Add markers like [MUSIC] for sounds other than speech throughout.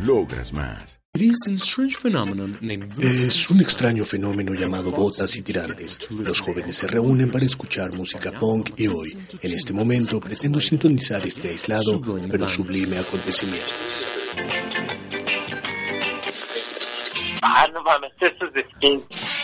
Logras más. Es un extraño fenómeno llamado botas y tirantes. Los jóvenes se reúnen para escuchar música punk y hoy, en este momento, pretendo sintonizar este aislado pero sublime acontecimiento. Ah, no mames, eso es de skin.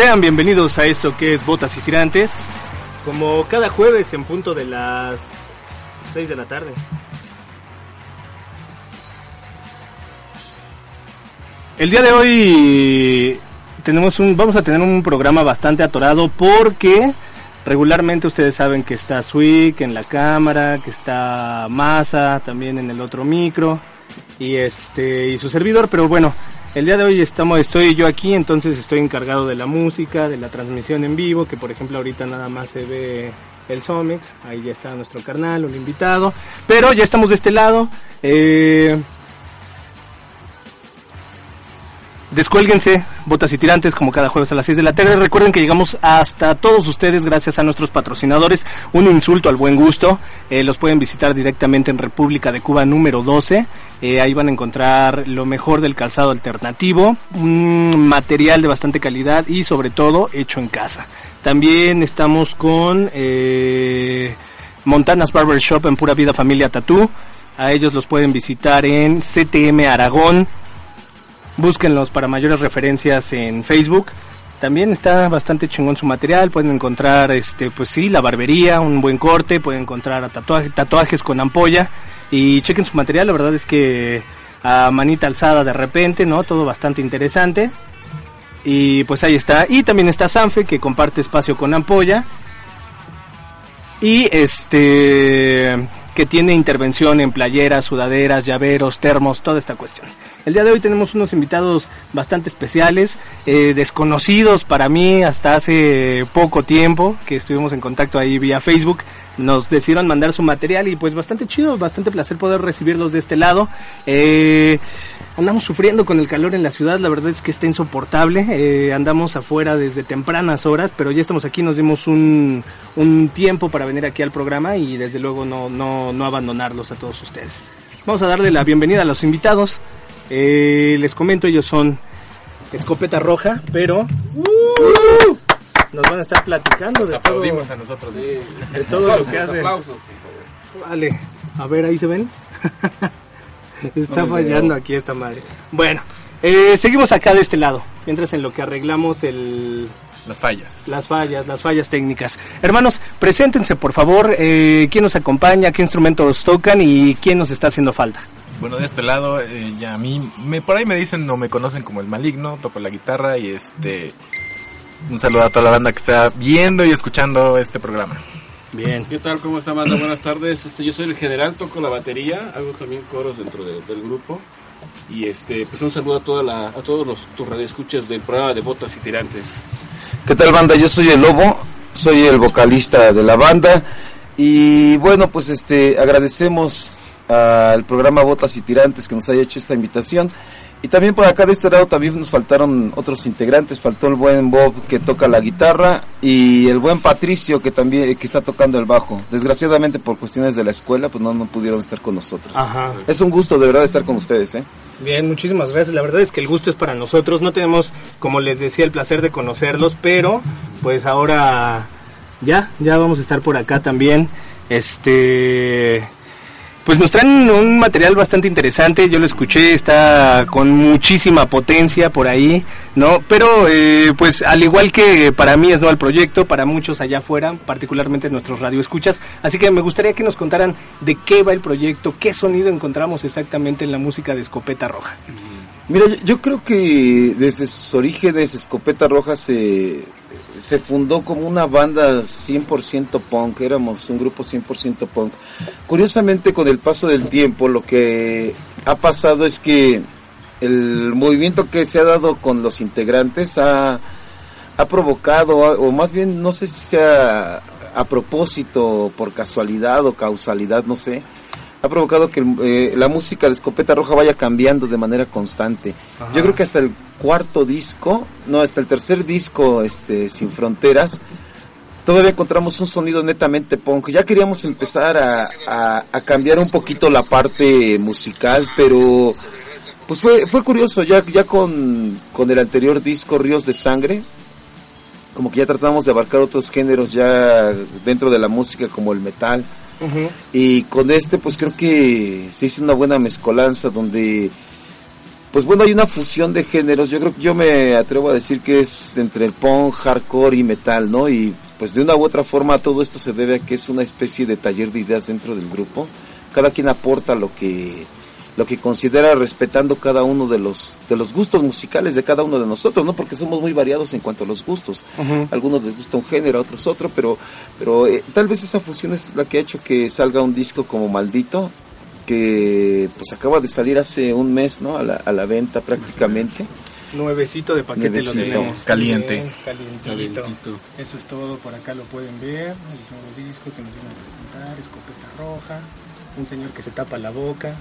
Sean bienvenidos a esto que es Botas y Tirantes. Como cada jueves en punto de las 6 de la tarde. El día de hoy tenemos un, vamos a tener un programa bastante atorado porque regularmente ustedes saben que está Swick en la cámara, que está Masa también en el otro micro y este y su servidor, pero bueno, el día de hoy estamos estoy yo aquí, entonces estoy encargado de la música, de la transmisión en vivo, que por ejemplo ahorita nada más se ve el Somex, ahí ya está nuestro carnal, un invitado, pero ya estamos de este lado. Eh, Descuélguense, botas y tirantes, como cada jueves a las 6 de la tarde. Recuerden que llegamos hasta todos ustedes gracias a nuestros patrocinadores. Un insulto al buen gusto. Eh, los pueden visitar directamente en República de Cuba número 12. Eh, ahí van a encontrar lo mejor del calzado alternativo, un material de bastante calidad y sobre todo hecho en casa. También estamos con eh, Montanas Barber Shop en Pura Vida Familia Tatú. A ellos los pueden visitar en CTM Aragón, Búsquenlos para mayores referencias en Facebook. También está bastante chingón su material. Pueden encontrar, este, pues sí, la barbería, un buen corte. Pueden encontrar tatuaje, tatuajes con ampolla. Y chequen su material. La verdad es que a manita alzada de repente, ¿no? Todo bastante interesante. Y pues ahí está. Y también está Sanfe que comparte espacio con ampolla. Y este que tiene intervención en playeras, sudaderas, llaveros, termos, toda esta cuestión. El día de hoy tenemos unos invitados bastante especiales, eh, desconocidos para mí hasta hace poco tiempo, que estuvimos en contacto ahí vía Facebook. Nos decidieron mandar su material y pues bastante chido, bastante placer poder recibirlos de este lado. Eh, andamos sufriendo con el calor en la ciudad, la verdad es que está insoportable. Eh, andamos afuera desde tempranas horas, pero ya estamos aquí, nos dimos un, un tiempo para venir aquí al programa y desde luego no, no, no abandonarlos a todos ustedes. Vamos a darle la bienvenida a los invitados. Eh, les comento, ellos son Escopeta Roja, pero ¡uh! nos van a estar platicando de todo, aplaudimos a nosotros mismos. de todo lo que hacen. Vale, a ver, ahí se ven. [LAUGHS] Está fallando aquí esta madre. Bueno, eh, seguimos acá de este lado, mientras en lo que arreglamos el, Las fallas. las fallas, las fallas técnicas. Hermanos, preséntense por favor, eh, quién nos acompaña, qué instrumentos tocan y quién nos está haciendo falta. Bueno, de este lado, eh, ya a mí, me, por ahí me dicen, no me conocen como el maligno, toco la guitarra y este, un saludo a toda la banda que está viendo y escuchando este programa. Bien. ¿Qué tal? ¿Cómo está, banda? Buenas tardes. Este, yo soy el general, toco la batería, hago también coros dentro de- del grupo. Y este, pues un saludo a, toda la, a todos los tus radioescuchas del programa de Botas y Tirantes. ¿Qué tal banda? Yo soy el Lobo, soy el vocalista de la banda y bueno, pues este agradecemos al programa Botas y Tirantes que nos haya hecho esta invitación y también por acá de este lado también nos faltaron otros integrantes, faltó el buen Bob que toca la guitarra y el buen Patricio que también que está tocando el bajo. Desgraciadamente por cuestiones de la escuela pues no, no pudieron estar con nosotros. Ajá. Es un gusto de verdad estar con ustedes, ¿eh? Bien, muchísimas gracias. La verdad es que el gusto es para nosotros. No tenemos, como les decía, el placer de conocerlos, pero pues ahora ya, ya vamos a estar por acá también. Este, pues nos traen un material bastante interesante. Yo lo escuché, está con muchísima potencia por ahí, ¿no? Pero eh, pues al igual que para mí es no al proyecto, para muchos allá afuera, particularmente nuestros radioescuchas. Así que me gustaría que nos contaran de qué va el proyecto, qué sonido encontramos exactamente en la música de Escopeta Roja. Mira, yo, yo creo que desde sus orígenes Escopeta Roja se, se fundó como una banda 100% punk, éramos un grupo 100% punk. Curiosamente con el paso del tiempo lo que ha pasado es que el movimiento que se ha dado con los integrantes ha, ha provocado, o más bien no sé si sea a propósito, por casualidad o causalidad, no sé, ha provocado que eh, la música de Escopeta Roja vaya cambiando de manera constante. Yo creo que hasta el cuarto disco, no, hasta el tercer disco, este, Sin Fronteras, todavía encontramos un sonido netamente punk. Ya queríamos empezar a, a- a cambiar un poquito la parte musical, pero pues fue, fue curioso, ya, ya con, con el anterior disco, Ríos de Sangre, como que ya tratamos de abarcar otros géneros ya dentro de la música como el metal. Y con este, pues creo que se hizo una buena mezcolanza donde, pues bueno, hay una fusión de géneros. Yo creo que yo me atrevo a decir que es entre el punk, hardcore y metal, ¿no? Y pues de una u otra forma todo esto se debe a que es una especie de taller de ideas dentro del grupo. Cada quien aporta lo que lo que considera respetando cada uno de los de los gustos musicales de cada uno de nosotros, ¿no? Porque somos muy variados en cuanto a los gustos. Algunos les gusta un género, a otros otro, pero pero eh, tal vez esa fusión es la que ha hecho que salga un disco como Maldito que pues acaba de salir hace un mes, ¿no? A la, a la venta prácticamente. Nuevecito de paquete Nuevecito. lo tenemos. Caliente. Bien, calientito. Eso es todo, por acá lo pueden ver. El nuevo disco que nos viene a presentar, escopeta roja, un señor que se tapa la boca.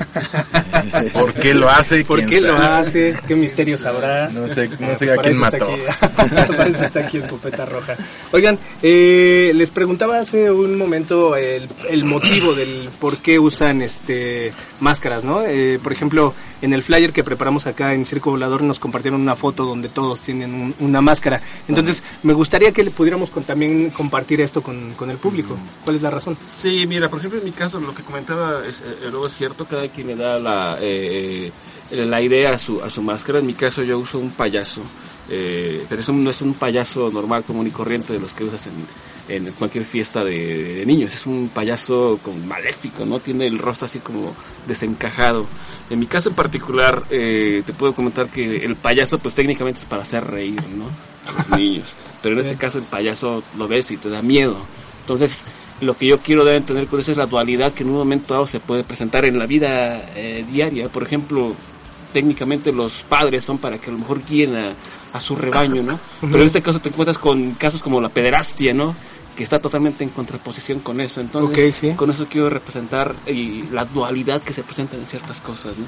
[LAUGHS] ¿Por qué lo hace? ¿Por ¿Quién qué lo sabe? hace? ¿Qué misterio sabrá? No sé, no sé a quién mató. [LAUGHS] para eso está aquí Escopeta Roja. Oigan, eh, les preguntaba hace un momento el, el motivo del por qué usan este máscaras, ¿no? Eh, por ejemplo, en el flyer que preparamos acá en Circo Volador nos compartieron una foto donde todos tienen un- una máscara. Entonces, me gustaría que le pudiéramos con- también compartir esto con, con el público. ¿Cuál es la razón? Sí, mira, por ejemplo, en mi caso, lo que comentaba es, eh, luego es cierto, cada quien le da la, eh, eh, la idea a su, a su máscara. En mi caso, yo uso un payaso, eh, pero eso no es un payaso normal, común y corriente de los que usas en, en cualquier fiesta de, de niños. Es un payaso con maléfico, ¿no? Tiene el rostro así como desencajado. En mi caso en particular, eh, te puedo comentar que el payaso, pues técnicamente es para hacer reír, ¿no? A los niños. Pero en este caso, el payaso lo ves y te da miedo. Entonces, lo que yo quiero dar a entender con eso es la dualidad que en un momento dado se puede presentar en la vida eh, diaria. Por ejemplo, técnicamente los padres son para que a lo mejor guíen a, a su rebaño, ¿no? Pero en este caso te encuentras con casos como la pederastia, ¿no? Que está totalmente en contraposición con eso. Entonces, sí. con eso quiero representar y la dualidad que se presenta en ciertas cosas, ¿no?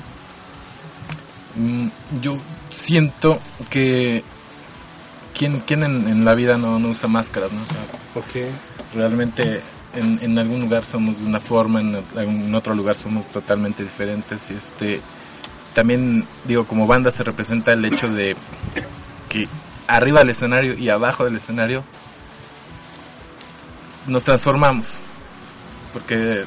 Mm, Yo siento que quién, quién en, en la vida no, no usa máscaras, ¿no? O sea, realmente en, en algún lugar somos de una forma, en, en otro lugar somos totalmente diferentes y este también digo como banda se representa el hecho de que arriba del escenario y abajo del escenario nos transformamos porque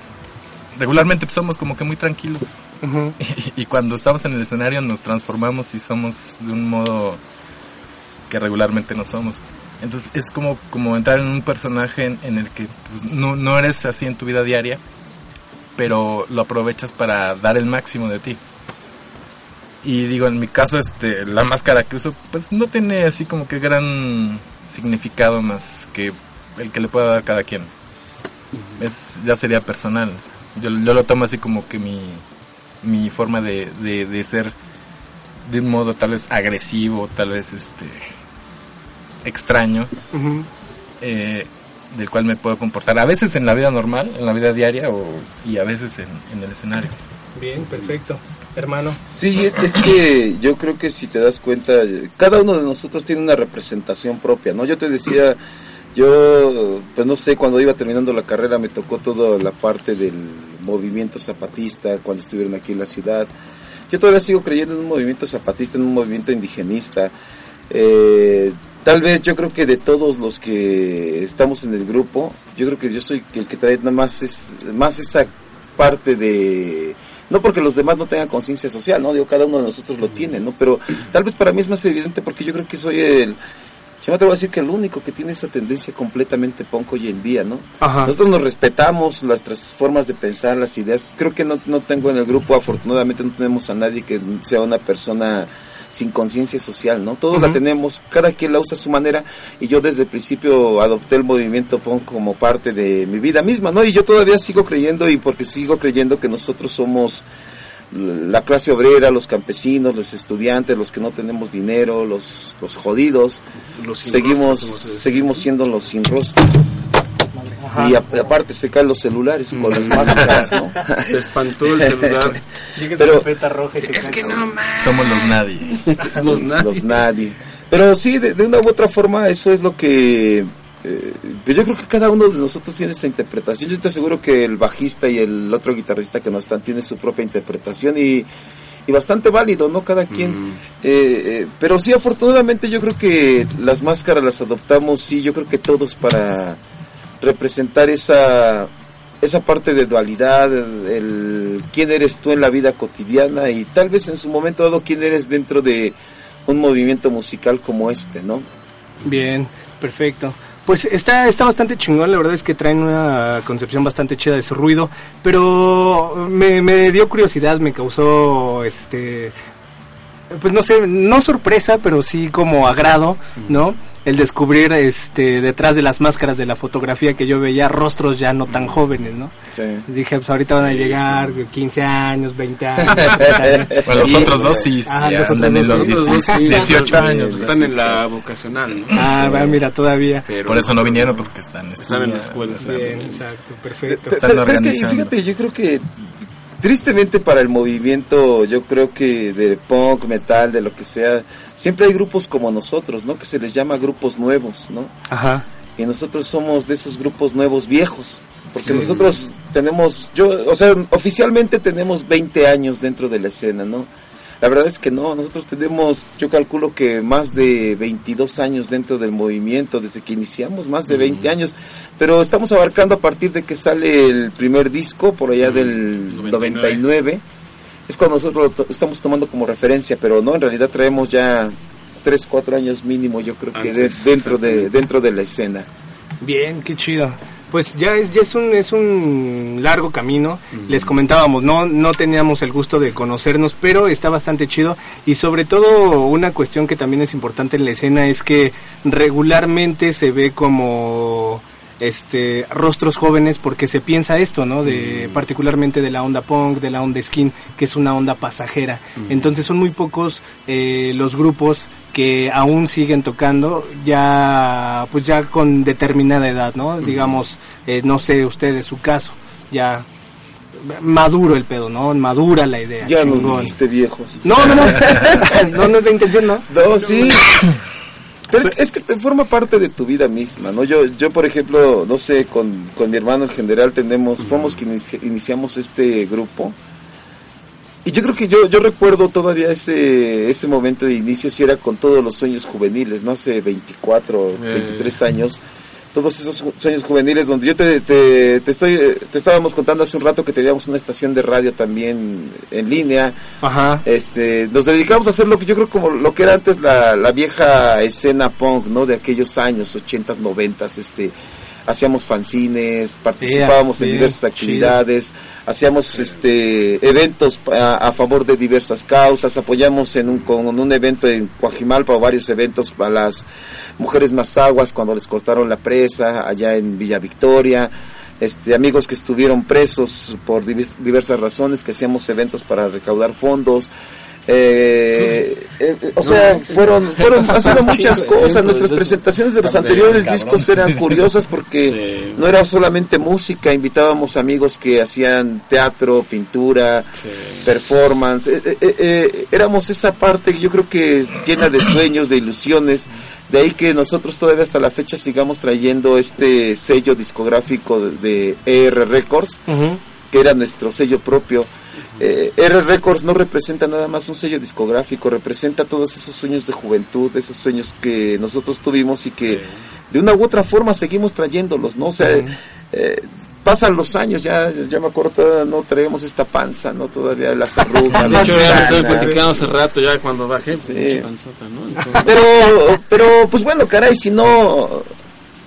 regularmente pues, somos como que muy tranquilos [LAUGHS] y cuando estamos en el escenario nos transformamos y somos de un modo que regularmente no somos. Entonces es como, como entrar en un personaje en, en el que pues, no, no eres así en tu vida diaria, pero lo aprovechas para dar el máximo de ti. Y digo, en mi caso, este, la máscara que uso, pues no tiene así como que gran significado más que el que le pueda dar cada quien. Es, ya sería personal. Yo, yo lo tomo así como que mi, mi forma de, de, de ser de un modo tal vez agresivo, tal vez este extraño, eh, del cual me puedo comportar a veces en la vida normal, en la vida diaria o, y a veces en, en el escenario. Bien, perfecto. Hermano. Sí, es, que yo creo que si te das cuenta, cada uno de nosotros tiene una representación propia, ¿no? Yo te decía, yo, pues no sé, cuando iba terminando la carrera me tocó toda la parte del movimiento zapatista, cuando estuvieron aquí en la ciudad. Yo todavía sigo creyendo en un movimiento zapatista, en un movimiento indigenista. Eh, tal vez yo creo que de todos los que estamos en el grupo, yo creo que yo soy el que trae nada más, es, más esa parte de no porque los demás no tengan conciencia social, ¿no? Digo, cada uno de nosotros lo tiene, ¿no? Pero tal vez para mí es más evidente porque yo creo que soy el, yo me atrevo a decir que el único que tiene esa tendencia completamente punk hoy en día, ¿no? Ajá. Nosotros nos respetamos las formas de pensar, las ideas. Creo que no, no tengo en el grupo, afortunadamente no tenemos a nadie que sea una persona sin conciencia social, ¿no? Todos la tenemos, cada quien la usa a su manera y yo desde el principio adopté el movimiento punk como parte de mi vida misma, ¿no? Y yo todavía sigo creyendo y porque sigo creyendo que nosotros somos la clase obrera, los campesinos, los estudiantes, los que no tenemos dinero, los, los jodidos, Los seguimos, rostro, seguimos siendo los sin rostro. Ajá. Y a- aparte se caen los celulares con las [LAUGHS] máscaras, ¿no? Se espantó el celular. [LAUGHS] Pero- a la peta roja y se es que no más. Somos los nadie. [LAUGHS] Los nadie. los nadie. Pero sí, de, de una u otra forma, eso es lo que. eh, pues yo creo que cada uno de nosotros tiene esa interpretación. Yo te aseguro que el bajista y el otro guitarrista que no están tienen su propia interpretación y, y bastante válido, ¿no? Cada quien. Mm. Eh, eh, pero sí, afortunadamente, yo creo que las máscaras las adoptamos, sí, yo creo que todos para representar esa esa parte de dualidad, el, quién eres tú en la vida cotidiana y tal vez en su momento dado quién eres dentro de un movimiento musical como este, ¿no? Bien, perfecto. Pues está, está bastante chingón, la verdad es que traen una concepción bastante chida de su ruido, pero me, me dio curiosidad, me causó, este, pues no sé, no sorpresa, pero sí como agrado, ¿no? El descubrir, este, detrás de las máscaras de la fotografía que yo veía, rostros ya no tan jóvenes, ¿no? Sí. Dije, pues ahorita van a llegar 15 años, 20 años. 30 años. [LAUGHS] Bueno, los otros dos sí, Ah, ya los otros andan en dos los sí. Los dos sí, 18 años. Están en la vocacional, ¿no? Ah, va, mira, todavía. Pero- Por eso no vinieron, porque están, Están en la escuela, Bien, exacto, perfecto. Están Pero- pero es que, organizando. fíjate, yo creo que tristemente para el movimiento, yo creo que de punk, metal, de lo que sea, siempre hay grupos como nosotros, ¿no? Que se les llama grupos nuevos, ¿no? Ajá. y nosotros somos de esos grupos nuevos viejos, porque Sí. nosotros tenemos, yo, o sea, oficialmente tenemos 20 años dentro de la escena, ¿no? La verdad es que no, nosotros tenemos, yo calculo que más de 22 años dentro del movimiento, desde que iniciamos, más de 20 años, pero estamos abarcando a partir de que sale el primer disco, por allá del 99. 99, es cuando nosotros lo to- estamos tomando como referencia, pero no, en realidad traemos ya 3, 4 años mínimo, yo creo que de- dentro, de, dentro de la escena. Bien, qué chido. Pues ya es, ya es un, es un largo camino. Les comentábamos, no, no teníamos el gusto de conocernos, pero está bastante chido. Y sobre todo, una cuestión que también es importante en la escena es que regularmente se ve como este rostros jóvenes porque se piensa esto, ¿no? De particularmente de la onda punk, de la onda skin, que es una onda pasajera. Entonces son muy pocos eh, los grupos que aún siguen tocando ya pues ya con determinada edad, ¿no? Digamos, eh, no sé ustedes su caso, ya maduro el pedo, ¿no? Madura la idea. Ya nos chingón. dijiste viejos. No, no, no. [LAUGHS] [LAUGHS] no, no es la intención, ¿no? No, sí. Pero es, es que te forma parte de tu vida misma, ¿no? Yo, yo por ejemplo, no sé, con, con mi hermano en general tenemos, fuimos que inici- iniciamos este grupo. Y yo creo que yo, yo recuerdo todavía ese, ese momento de inicio, si era con todos los sueños juveniles, ¿no? Hace 24, 23 años. Todos esos sueños juveniles donde yo te, te, te estoy, te estábamos contando hace un rato que teníamos una estación de radio también en línea. Ajá. Este, nos dedicamos a hacer lo que yo creo como lo que era antes la, la vieja escena punk, ¿no? De aquellos años, 80s, 90s, este, hacíamos fanzines, participábamos en Yeah, diversas chido. actividades, hacíamos este eventos a, a favor de diversas causas, apoyamos en un, con un evento en Coajimalpa o varios eventos para las mujeres mazaguas cuando les cortaron la presa allá en Villa Victoria. Este, amigos que estuvieron presos por diversas razones, que hacíamos eventos para recaudar fondos. Eh, eh, eh, o sea, fueron, fueron, han sido muchas cosas. Nuestras presentaciones de los anteriores discos eran [LAUGHS] curiosas porque no era solamente música, invitábamos amigos que hacían teatro, pintura, performance. Eh, eh, éramos esa parte que yo creo que llena de sueños, de ilusiones. De ahí que nosotros todavía hasta la fecha sigamos trayendo este sello discográfico de, de ER Records, que era nuestro sello propio. Eh, R Records no representa nada más un sello discográfico, representa todos esos sueños de juventud, esos sueños que nosotros tuvimos y que de una u otra forma seguimos trayéndolos, ¿no? O sea, eh, pasan los años, ya, ya me acuerdo, todavía no traemos esta panza, ¿no? Todavía las arrugas, [LAUGHS] De hecho, ya me estoy canas. platicando hace rato, ya cuando bajé, Sí. panzota, ¿no? Entonces, pero pero pues bueno caray si no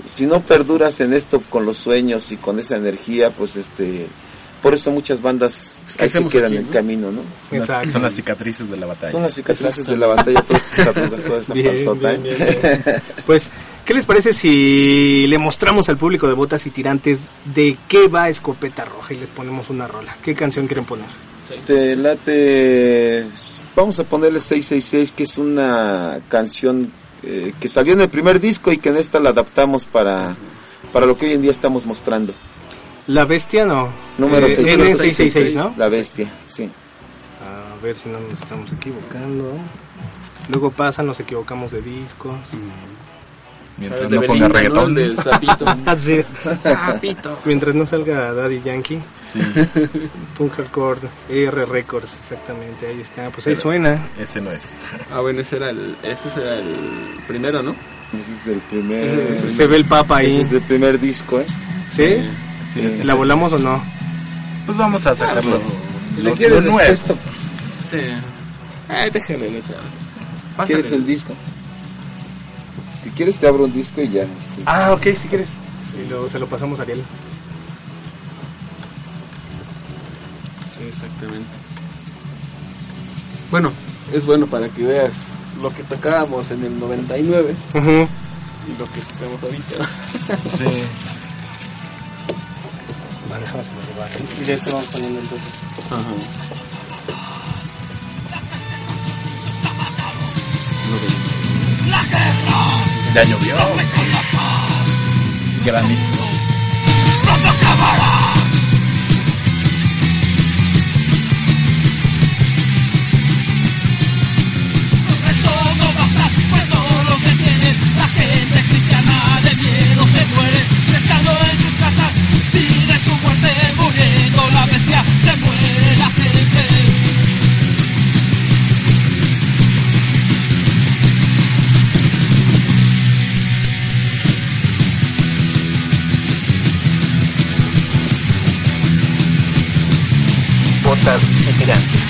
si no perduras en esto con los sueños y con esa energía pues este por eso muchas bandas ¿qué ahí se quedan aquí, en no? camino no Son las, Exacto. son las cicatrices de la batalla. son las cicatrices de la batalla todas estas [LAUGHS] arrugas toda esa Bien, panzota bien, bien, bien. [LAUGHS] Pues, ¿qué les parece si le mostramos al público de botas y tirantes de qué va Escopeta Roja y les ponemos una rola? ¿Qué canción quieren poner? te late vamos a ponerle 666 que es una canción eh, que salió en el primer disco y que en esta la adaptamos para para lo que hoy en día estamos mostrando La Bestia, no. número Eh, 666 N666, ¿no? la bestia sí A ver si no nos estamos equivocando. Luego pasa, nos equivocamos de discos. Mientras ¿sabes? De no ponga Belinda, ¿no? reggaetón. El del sapito. [LAUGHS] Así. sapito. Mientras no salga Daddy Yankee, Sí, [LAUGHS] Punk Hardcore, ER Records, exactamente, ahí está. Pues ahí Pero- suena. ese no es. Ah, bueno, ese era el, ese era el primero, ¿no? ese es del primer Se ve el papa ese ahí. es del primer disco ¿eh? ¿Sí? Sí, Sí. ¿La volamos o no? Pues vamos a sacarlo. Si Lo, le quieres lo nuevo. Sí. Ay, déjale en ese. ¿Quieres el disco? Si quieres te abro un disco y ya. sí. Ah, ok, si quieres. Sí, lo, se lo pasamos a Ariel. Sí, exactamente. Bueno, es bueno para que veas lo que tocábamos en el 99 Ujú. y lo que tocamos ahorita. Sí. [LAUGHS] Vale, déjame se lo llevar. Y de esto vamos poniendo entonces. Ajá. Ya llovió. Granito. Botas y tirantes. El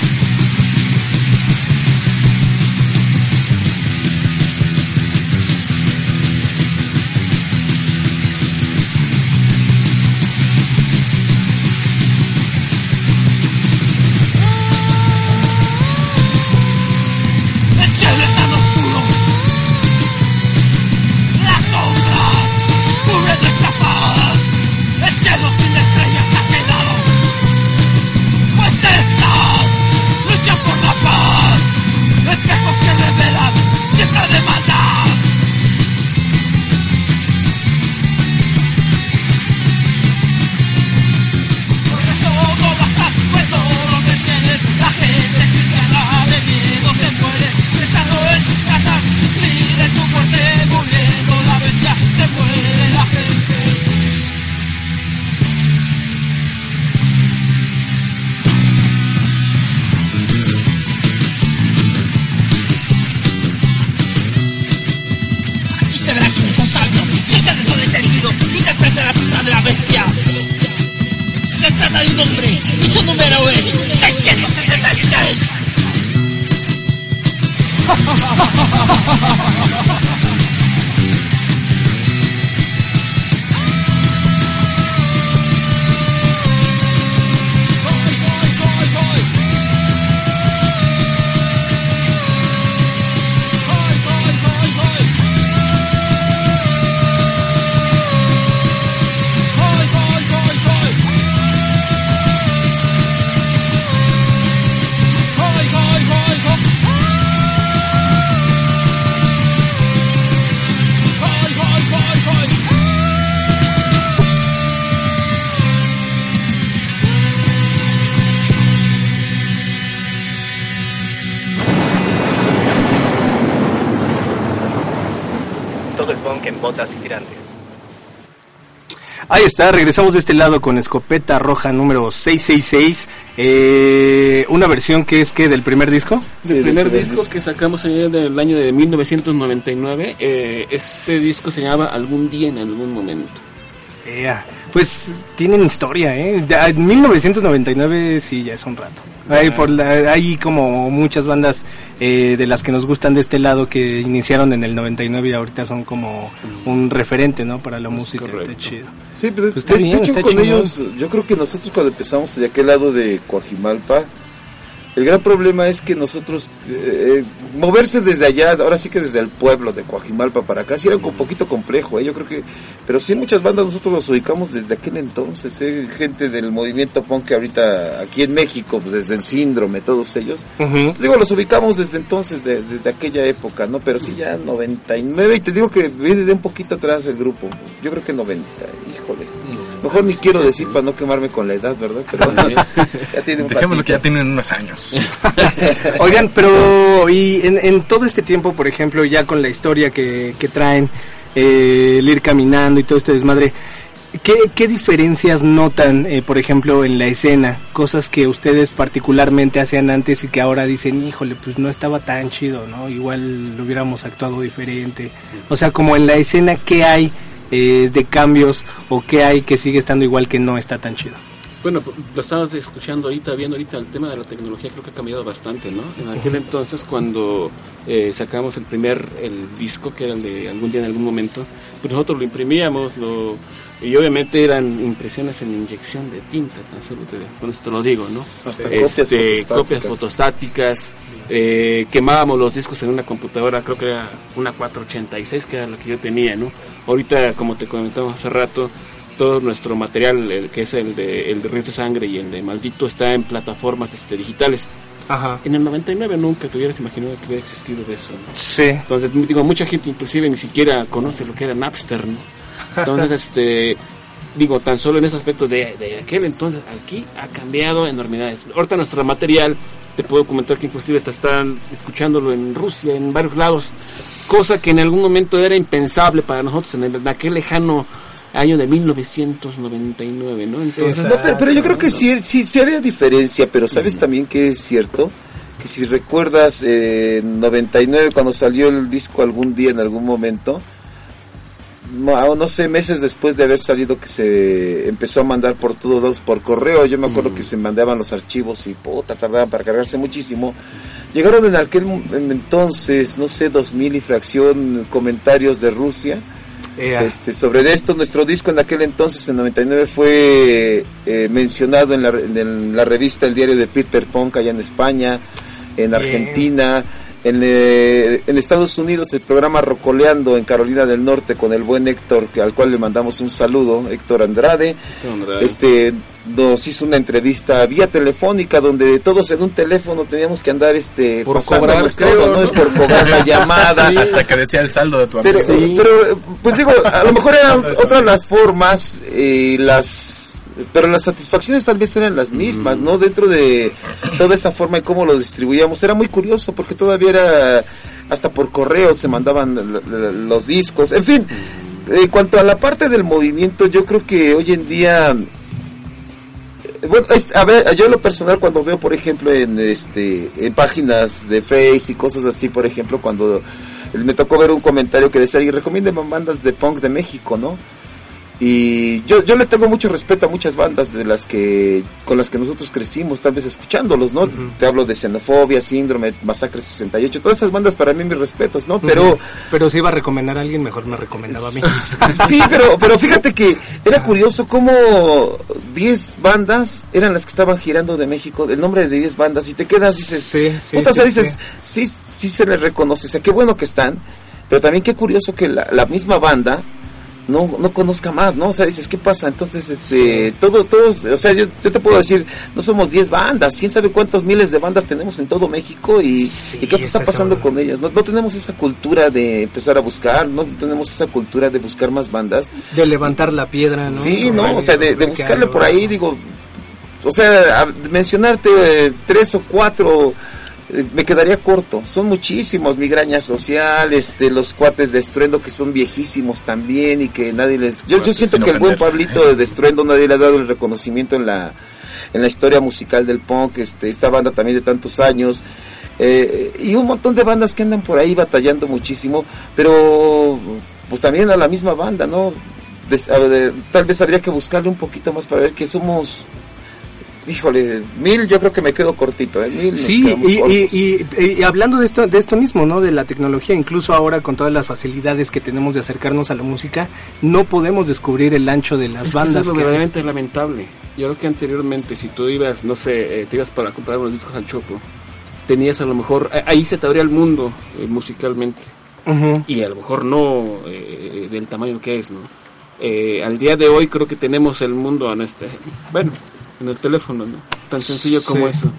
Ahí está, regresamos de este lado con Escopeta Roja número 666. Eh, una versión que es que del primer disco. El primer disco que sacamos en el año de 1999, eh, este disco se llamaba Algún día en algún momento. Ea, Pues tienen historia, ¿eh? Ya, en 1999 sí, ya es un rato. Hay, por la- hay como muchas bandas eh, de las que nos gustan de este lado que iniciaron en el 99 y ahorita son como un referente, ¿no? Para la música. Está chido. Sí, pues, Pues de, de bien, hecho está con ellos, yo creo que nosotros cuando empezamos de aquel lado de Coajimalpa, el gran problema es que nosotros, eh, moverse desde allá, ahora sí que desde el pueblo de Coajimalpa para acá, sí era un poquito complejo, ¿eh? yo creo que, pero sí muchas bandas nosotros los ubicamos desde aquel entonces, ¿eh? gente del movimiento punk que ahorita aquí en México, pues, desde el síndrome, todos ellos. Digo, los ubicamos desde entonces, de- desde aquella época, ¿no? Pero sí ya 99, y te digo que viene de un poquito atrás el grupo. Yo creo que 90, híjole. Mejor ni quiero decir para no quemarme con la edad, ¿verdad? Pero [LAUGHS] ya tiene un Dejémoslo que ya tienen unos años. [LAUGHS] Oigan, pero y en, en todo este tiempo, por ejemplo, ya con la historia que, que traen, eh, el ir caminando y todo este desmadre, ¿qué, qué diferencias notan, eh, por ejemplo, en la escena? Cosas que ustedes particularmente hacían antes y que ahora dicen, híjole, pues no estaba tan chido, ¿no? Igual lo hubiéramos actuado diferente. O sea, como en la escena, ¿qué hay eh, de cambios o qué hay que sigue estando igual que no está tan chido? Bueno, lo estamos escuchando ahorita, viendo ahorita el tema de la tecnología, creo que ha cambiado bastante, ¿no? En aquel entonces, cuando eh, sacamos el primer el disco, que era el de algún día en algún momento, pues nosotros lo imprimíamos, lo, y obviamente eran impresiones en inyección de tinta, tan solo te, con esto lo digo, ¿no? Hasta copias Este, fotostáticas. copias fotostáticas, eh, quemábamos los discos en una computadora, creo que era una 486, que era la que yo tenía, ¿no? Ahorita, como te comentamos hace rato, todo nuestro material, el que es el de, el de Ríos de Sangre y el de Maldito, está en plataformas este, digitales. Ajá. En el 99 nunca te hubieras imaginado que hubiera existido eso. ¿no? Sí. Entonces, digo, mucha gente inclusive ni siquiera conoce lo que era Napster, ¿no? Entonces, [LAUGHS] este, digo, tan solo en ese aspecto de, de aquel entonces, aquí ha cambiado enormidades. Ahorita nuestro material, te puedo comentar que inclusive hasta están escuchándolo en Rusia, en varios lados, cosa que en algún momento era impensable para nosotros en, el, en aquel lejano año de 1999, ¿no? Entonces, No, pero, pero yo creo que sí, sí, sí había diferencia, pero sabes también que es cierto que si recuerdas eh, en 99 cuando salió el disco algún día en algún momento, no, sé, meses después de haber salido que se empezó a mandar por todos lados por correo, yo me acuerdo que se mandaban los archivos y puta, tardaban para cargarse muchísimo. Llegaron en aquel entonces, no sé, 2000 y fracción comentarios de Rusia. Este, sobre esto, nuestro disco en aquel entonces, en 99, fue eh, mencionado en la, en la revista El Diario de Peter Punk allá en España, en Argentina, en, eh, en Estados Unidos, el programa Rocoleando en Carolina del Norte con el buen Héctor, que, al cual le mandamos un saludo, Héctor Andrade. Este nos hizo una entrevista vía telefónica donde todos en un teléfono teníamos que andar este Por cobrar, todo, creo, ¿no? ¿no? por cobrar la [LAUGHS] llamada Sí, hasta que decía el saldo de tu amigo. pero, pero, pues digo, a lo mejor eran [LAUGHS] otras las formas, eh, las, pero las satisfacciones tal vez eran las mismas, ¿no? Dentro de toda esa forma y cómo lo distribuíamos. Era muy curioso porque todavía era, hasta por correo se mandaban los discos. En fin, en cuanto a la parte del movimiento, yo creo que hoy en día... Bueno, a ver, yo lo personal cuando veo, por ejemplo, en este, en páginas de Face y cosas así, por ejemplo, cuando me tocó ver un comentario que decía, y recomienden bandas de punk de México, ¿no? Y yo, yo le tengo mucho respeto a muchas bandas de las que con las que nosotros crecimos, tal vez escuchándolos, ¿no? Te hablo de Xenofobia, Síndrome, Masacre 68, todas esas bandas para mí mis respetos, ¿no? Pero Pero si iba a recomendar a alguien, mejor me recomendaba a mí. [LAUGHS] sí, pero pero fíjate que era curioso cómo 10 bandas eran las que estaban girando de México, el nombre de 10 bandas y te quedas dices, Sí, sí, puta, o sea, sí, dices, sí. sí se les reconoce, o sea, qué bueno que están, pero también qué curioso que la, la misma banda no, no conozca más, ¿no? O sea, dices, ¿qué pasa? Entonces, este, todo, todos, o sea, yo, yo te puedo decir, no somos 10 bandas, quién sabe cuántas miles de bandas tenemos en todo México y, Sí, y qué está está pasando cabrón. con ellas. No, no tenemos esa cultura de empezar a buscar, no tenemos esa cultura de buscar más bandas. De levantar la piedra, ¿no? Sí, no, o sea, de, de buscarle por ahí, digo, o sea, mencionarte eh, tres o cuatro me quedaría corto. Son muchísimos, migraña social, este, los cuates de estruendo que son viejísimos también y que nadie les. Yo, yo siento que el buen. Pablito de estruendo nadie le ha dado el reconocimiento en la en la historia musical del punk, este, esta banda también de tantos años. eh, y un montón de bandas que andan por ahí batallando muchísimo, pero pues también a la misma banda, ¿no? Tal vez habría que buscarle un poquito más para ver que somos, híjole, mil yo creo que me quedo cortito, ¿eh? Mil Sí, y, cortos. y, y- y hablando de esto, de esto mismo, ¿no? De la tecnología, incluso ahora con todas las facilidades que tenemos de acercarnos a la música, no podemos descubrir el ancho de las Es que bandas. eso es lo que verdaderamente lamentable. Yo creo que anteriormente, si tú ibas, no sé, eh, te ibas para comprar unos discos al Chopo, tenías a lo mejor, eh, ahí se te abría el mundo eh, musicalmente. Y a lo mejor no eh, del tamaño que es, ¿no? Eh, al día de hoy creo que tenemos el mundo en este, [LAUGHS] bueno, en el teléfono, ¿no? Tan sencillo como Sí. eso.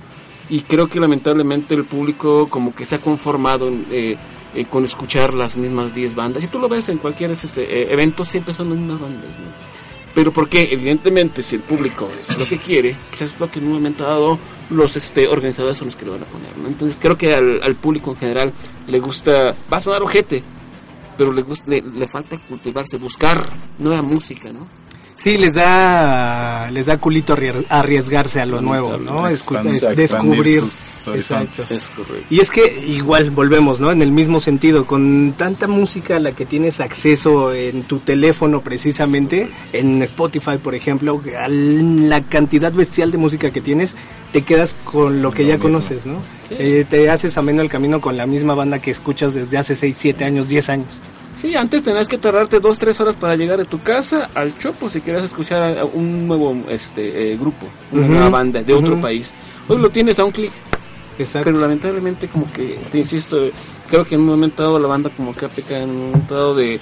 Y creo que lamentablemente el público como que se ha conformado eh, eh, con escuchar las mismas 10 bandas. Y tú lo ves en cualquier este, eh, evento, siempre son las mismas bandas, ¿no? Pero porque evidentemente si el público es lo que quiere, quizás es lo que en un momento dado los este, organizadores son los que lo van a poner, ¿no? Entonces creo que al, al público en general le gusta, va a sonar ojete, pero le, gusta, le, le falta cultivarse, buscar nueva música, ¿no? Sí, les da, les da culito arriesgarse a lo nuevo, ¿no? Es- descubrir. Exacto. Es. Y es que igual volvemos, ¿no? En el mismo sentido, con tanta música a la que tienes acceso en tu teléfono precisamente, en Spotify, por ejemplo, a la cantidad bestial de música que tienes, te quedas con lo que Lo ya mismo. conoces, ¿no? Sí. Eh, te haces ameno el camino con la misma banda que escuchas desde hace 6, 7 años, 10 años. Sí, antes tenías que tardarte dos, tres horas para llegar de tu casa al Chopo si querías escuchar a un nuevo este eh, grupo, una nueva banda de otro país. Hoy lo tienes a un clic. Exacto. Pero lamentablemente como que, te insisto, creo que en un momento dado la banda como que ha pecado en un momento dado de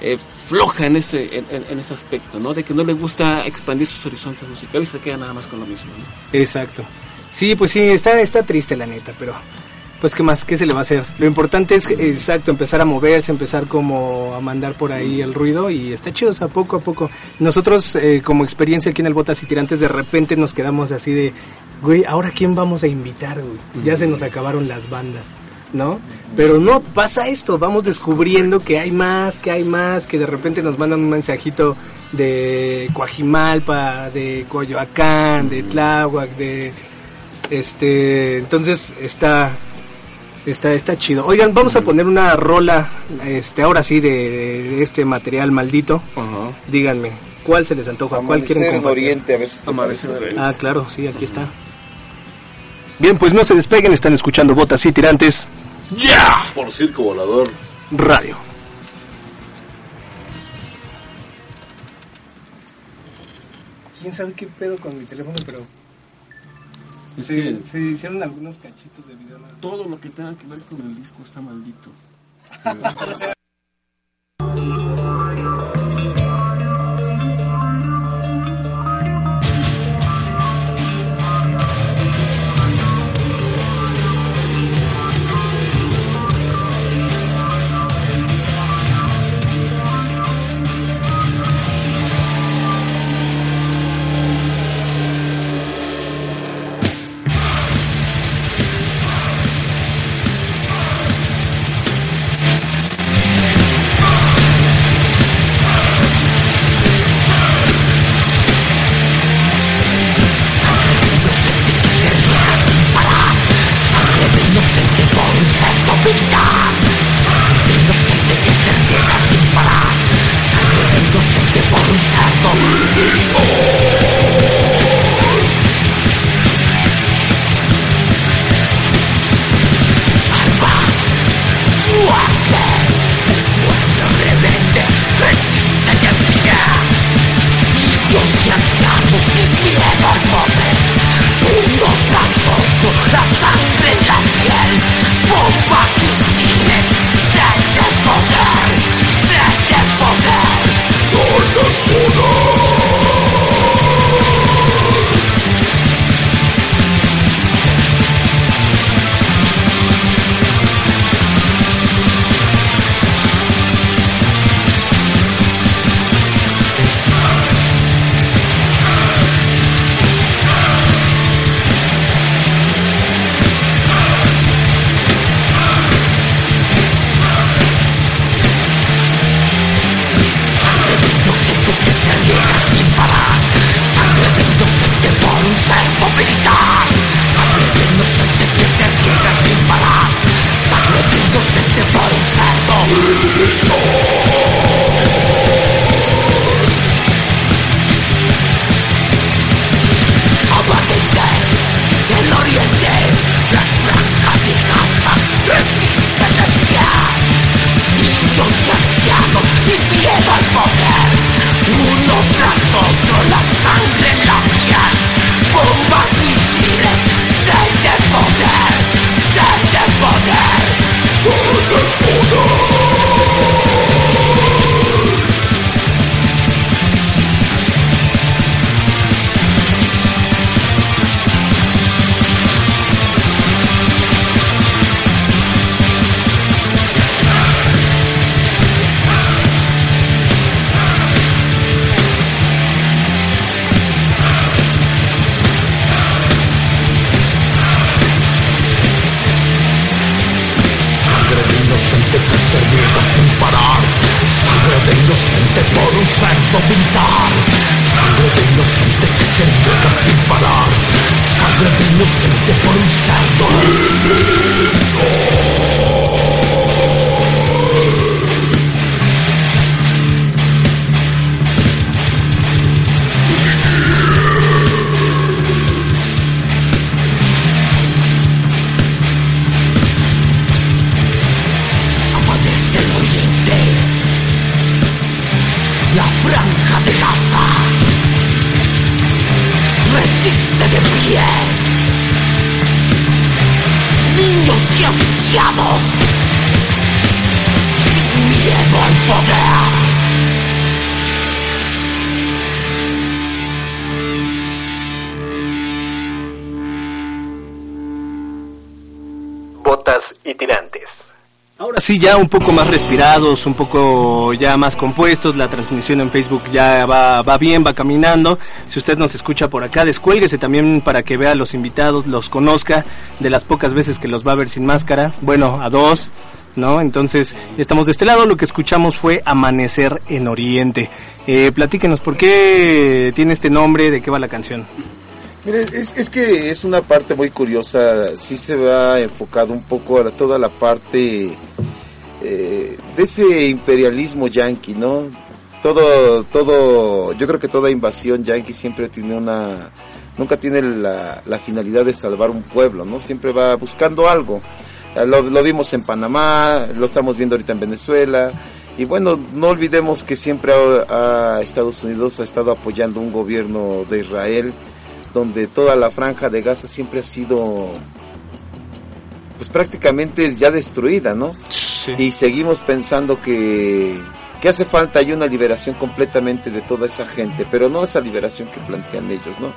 eh, floja en ese, en- en ese aspecto, ¿no? De que no le gusta expandir sus horizontes musicales y se queda nada más con lo mismo, ¿no? Exacto. Sí, pues sí, está, está triste la neta, pero pues qué más, qué se le va a hacer. Lo importante es, exacto, empezar a moverse, empezar como a mandar por ahí el ruido y está chido, o poco a poco. Nosotros eh, como experiencia aquí en el Botas y Tirantes de repente nos quedamos así de, güey, ahora quién vamos a invitar, güey. Ya se nos acabaron las bandas. ¿No? Pero no pasa esto, vamos descubriendo que hay más, que hay más, que de repente nos mandan un mensajito de Coajimalpa, de Coyoacán, de Tláhuac, de este, entonces está está está chido. Oigan, vamos a poner una rola este ahora sí de, de este material maldito. Díganme, ¿cuál se les antoja? ¿Cuál quieren compartir? Oriente, a ver si Amanecer Oriente. Ah, claro, sí, aquí está. Bien, pues no se despeguen, están escuchando Botas y Tirantes ¡Ya! Por Circo Volador. Radio. ¿Quién sabe qué pedo con mi teléfono? Pero Es se, que se hicieron algunos cachitos de video. todo lo que tenga que ver con el disco está maldito. [LAUGHS] People ya un poco más respirados, un poco ya más compuestos, la transmisión en Facebook ya va, va bien, va caminando. Si usted nos escucha por acá, descuélguese también para que vea a los invitados, los conozca de las pocas veces que los va a ver sin máscara. Bueno, a dos, ¿no? Entonces, estamos de este lado, lo que escuchamos fue Amanecer en Oriente. Eh, platíquenos, ¿por qué tiene este nombre? ¿De qué va la canción? Mire, es, que es una parte muy curiosa, sí se va enfocado un poco a toda la parte eh, de ese imperialismo yanqui, ¿no? Todo, todo, yo creo que toda invasión yanqui siempre tiene una, nunca tiene la, finalidad de salvar un pueblo, ¿no? Siempre va buscando algo. Eh, Lo, vimos en Panamá, lo estamos viendo ahorita en Venezuela. Y bueno, no olvidemos que siempre Estados Unidos ha estado apoyando un gobierno de Israel donde toda la franja de Gaza siempre ha sido pues prácticamente ya destruida, ¿no? Y seguimos pensando que, que hace falta hay una liberación completamente de toda esa gente, pero no esa liberación que plantean ellos, ¿no?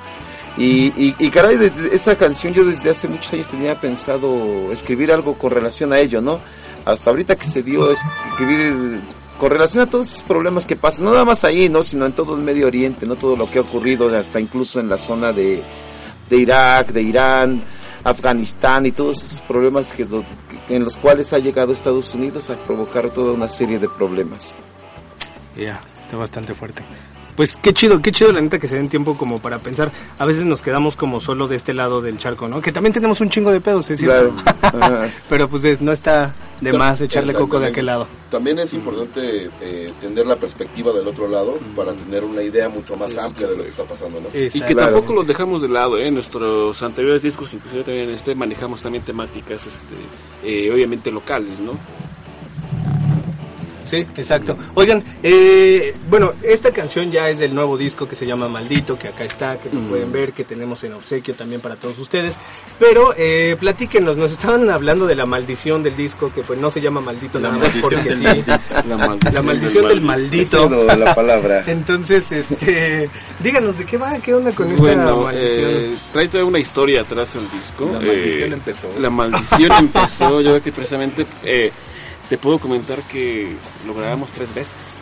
Y, y, y caray, de, de esa canción yo desde hace muchos años tenía pensado escribir algo con relación a ello, ¿no? Hasta ahorita que se dio es- escribir con relación a todos esos problemas que pasan, no nada más ahí, ¿no? Sino en todo el Medio Oriente, ¿no? Todo lo que ha ocurrido, hasta incluso en la zona de, de Irak, de Irán, Afganistán y todos esos problemas que, en los cuales ha llegado Estados Unidos a provocar toda una serie de problemas. Ya, está bastante fuerte. Pues qué chido, qué chido la neta que se den tiempo como para pensar. A veces nos quedamos como solo de este lado del charco, ¿no? Que también tenemos un chingo de pedos, es cierto. [LAUGHS] Ajá. Pero pues es- no está de más echarle coco de aquel lado. También es importante eh, tener la perspectiva del otro lado para tener una idea mucho más amplia de lo que está pasando, ¿no? Y que tampoco los dejamos de lado, ¿eh? Nuestros anteriores discos, inclusive también en este, manejamos también temáticas, este, eh, obviamente locales, ¿no? Sí, exacto. Oigan, eh, bueno, esta canción ya es del nuevo disco que se llama Maldito, que acá está, que lo Mm. pueden ver, que tenemos en obsequio también para todos ustedes. Pero eh, platíquenos, nos estaban hablando de la maldición del disco, que pues no se llama Maldito La nada más porque del sí. maldito. La maldición La maldición del del maldito. Eso, la palabra. [LAUGHS] Entonces, este, díganos de qué va, qué onda con esta maldición. eh, trae toda una historia atrás el disco. La Eh, maldición empezó. La maldición [LAUGHS] empezó. Yo creo que precisamente eh, te puedo comentar que lo grabamos tres veces.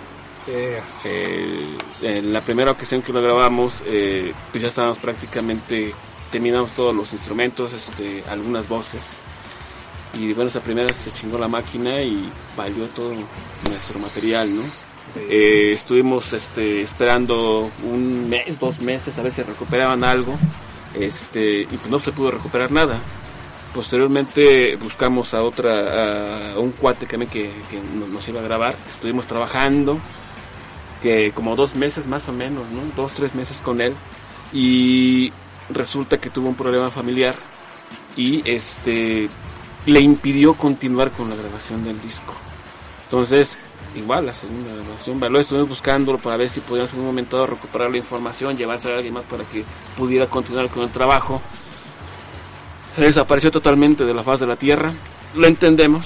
Eh, Eh, en la primera ocasión que lo grabamos, eh, pues ya estábamos prácticamente, terminamos todos los instrumentos, este, algunas voces. Y bueno, esa primera se chingó la máquina y valió todo nuestro material, ¿no? Eh, estuvimos este, esperando un mes, dos meses a ver si recuperaban algo, este, y pues no se pudo recuperar nada. Posteriormente buscamos a otra, a un cuate que, nos iba a grabar, estuvimos trabajando, que como dos meses más o menos, ¿no? Dos, tres meses con él, y resulta que tuvo un problema familiar y este le impidió continuar con la grabación del disco. Entonces, igual la segunda grabación, lo estuvimos buscándolo para ver si podíamos en un momento recuperar la información, llevarse a alguien más para que pudiera continuar con el trabajo. Se desapareció totalmente de la faz de la tierra. Lo entendemos.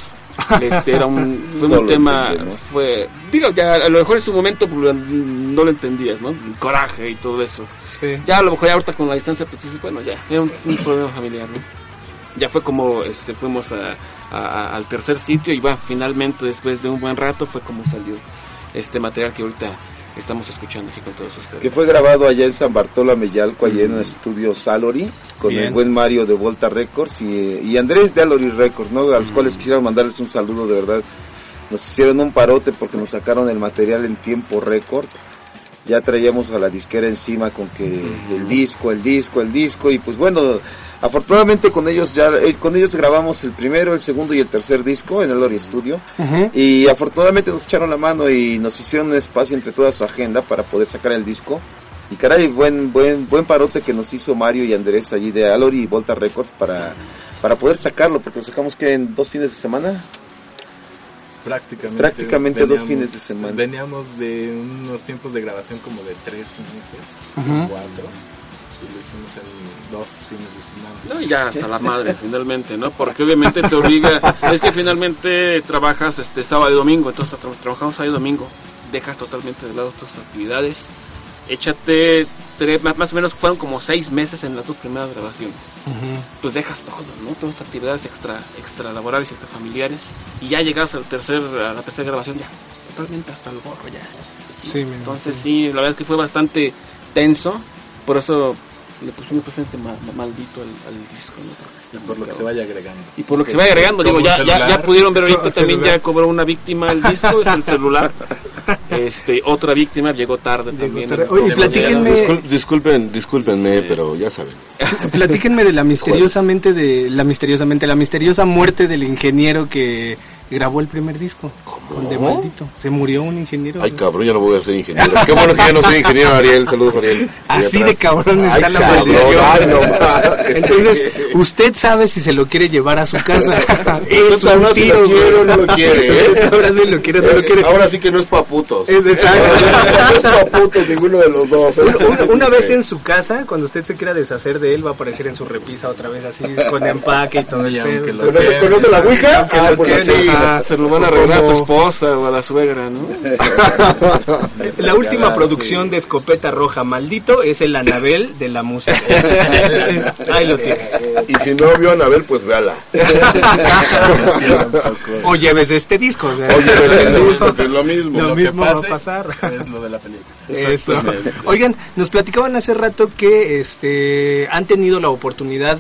Este era un, [LAUGHS] fue No un tema, entendemos. fue, digo, ya a lo mejor en su momento pues, no lo entendías, ¿no? El coraje y todo eso. sí. Ya a lo mejor ya ahorita con la distancia, pues dices, bueno, ya, era un, un problema familiar, ¿no? Ya fue como, este, fuimos a, a- al tercer sitio y va, finalmente después de un buen rato fue como salió este material que ahorita estamos escuchando aquí con todos ustedes. Que fue grabado allá en San Bartolo Meyalco, allá en el estudio Salori, con Bien. el buen Mario de Volta Records y, y Andrés de Alori Records, ¿no? A los cuales quisiera mandarles un saludo, de verdad. Nos hicieron un parote porque nos sacaron el material en tiempo récord. Ya traíamos a la disquera encima con que el disco, el disco, el disco y pues bueno, afortunadamente con ellos ya eh, con ellos grabamos el primero, el segundo y el tercer disco en el Lori Studio. Y afortunadamente nos echaron la mano y nos hicieron un espacio entre toda su agenda para poder sacar el disco. Y caray, buen, buen, buen parote que nos hizo Mario y Andrés allí de Alori y Volta Records para, para poder sacarlo, porque lo sacamos que en dos fines de semana. Prácticamente. Prácticamente dos fines de semana. Veníamos de unos tiempos de grabación como de tres meses, cuatro, y lo hicimos en dos fines de semana. No, y ya hasta la madre [LAUGHS] finalmente, ¿no? Porque obviamente te obliga, es que finalmente trabajas este sábado y domingo, entonces tra- trabajamos sábado y domingo, dejas totalmente de lado tus actividades, échate, tre- más, o menos fueron como seis meses en las dos primeras grabaciones, pues dejas todo, ¿no? Todas tus actividades extra, extra laborales, extra familiares, y ya llegas al tercer, a la tercera grabación, ya totalmente hasta el gorro ya. Sí, Entonces sí, la verdad es que fue bastante tenso, por eso le pusimos presente ma- ma- maldito al, al disco, ¿no? Por lo que se vaya agregando. Y por lo que se va agregando, digo, ya, ya, ya pudieron ver ahorita también celular. ya cobró una víctima el disco, es el celular. [LAUGHS] Este, otra víctima llegó tarde también. tarde. Oye, platíquenme- Discul- disculpen, discúlpenme, pero ya saben. [LAUGHS] Platíquenme de la misteriosamente de la misteriosamente la misteriosa muerte del ingeniero que grabó el primer disco con de maldito. Se murió un ingeniero. Ay, cabrón, ya no voy a ser ingeniero. [LAUGHS] Qué bueno que ya no soy ingeniero, Ariel. Saludos, Ariel. Así de cabrón está Ay, la cabrón, maldición. no. [LAUGHS] Entonces, usted sabe si se lo quiere llevar a su casa. [LAUGHS] es Usted sabrá un si tiro, lo quiere o no lo quiere, ¿eh? Ahora sí lo quiere o no lo quiere. Ahora sí que no es pa' putos. Es exacto. No es pa' putos ninguno de los dos. ¿eh? Una, una vez en su casa, cuando usted se quiera deshacer de él, va a aparecer en su repisa otra vez así, con empaque y todo el pedo. ¿Conoce, la Ouija? Ah, pues así. Ajá. Se lo van a arreglar a su esposa o a la suegra, ¿no? [LAUGHS] La última producción sí. de Escopeta Roja Maldito es el Anabel de la música. [LAUGHS] Ahí lo tiene. Y si no vio a Anabel, pues véala. [LAUGHS] O lleves este disco. o sea, Oye, pero es justo que es lo mismo. Lo Lo que mismo va a pasar. Es lo de la película. Eso. Oigan, nos platicaban hace rato que este han tenido la oportunidad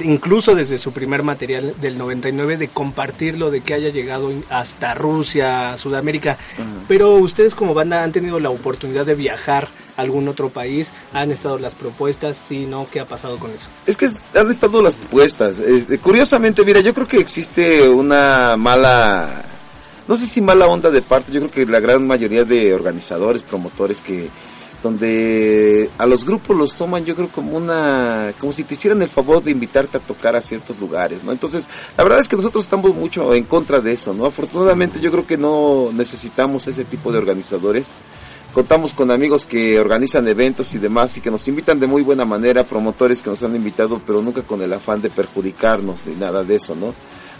incluso desde su primer material del 99 de compartirlo, de que haya llegado hasta Rusia, Sudamérica. Pero ustedes como banda han tenido la oportunidad de viajar a algún otro país, han estado las propuestas, sí, no, ¿qué ha pasado con eso? Es que han estado las puestas. Este, curiosamente, mira, yo creo que existe una mala, no sé si mala onda de parte, yo creo que la gran mayoría de organizadores, promotores que donde a los grupos los toman yo creo como una como si te hicieran el favor de invitarte a tocar a ciertos lugares no entonces la verdad es que nosotros estamos mucho en contra de eso no afortunadamente yo creo que no necesitamos ese tipo de organizadores. Contamos con amigos que organizan eventos y demás y que nos invitan de muy buena manera promotores que nos han invitado pero nunca con el afán de perjudicarnos ni nada de eso no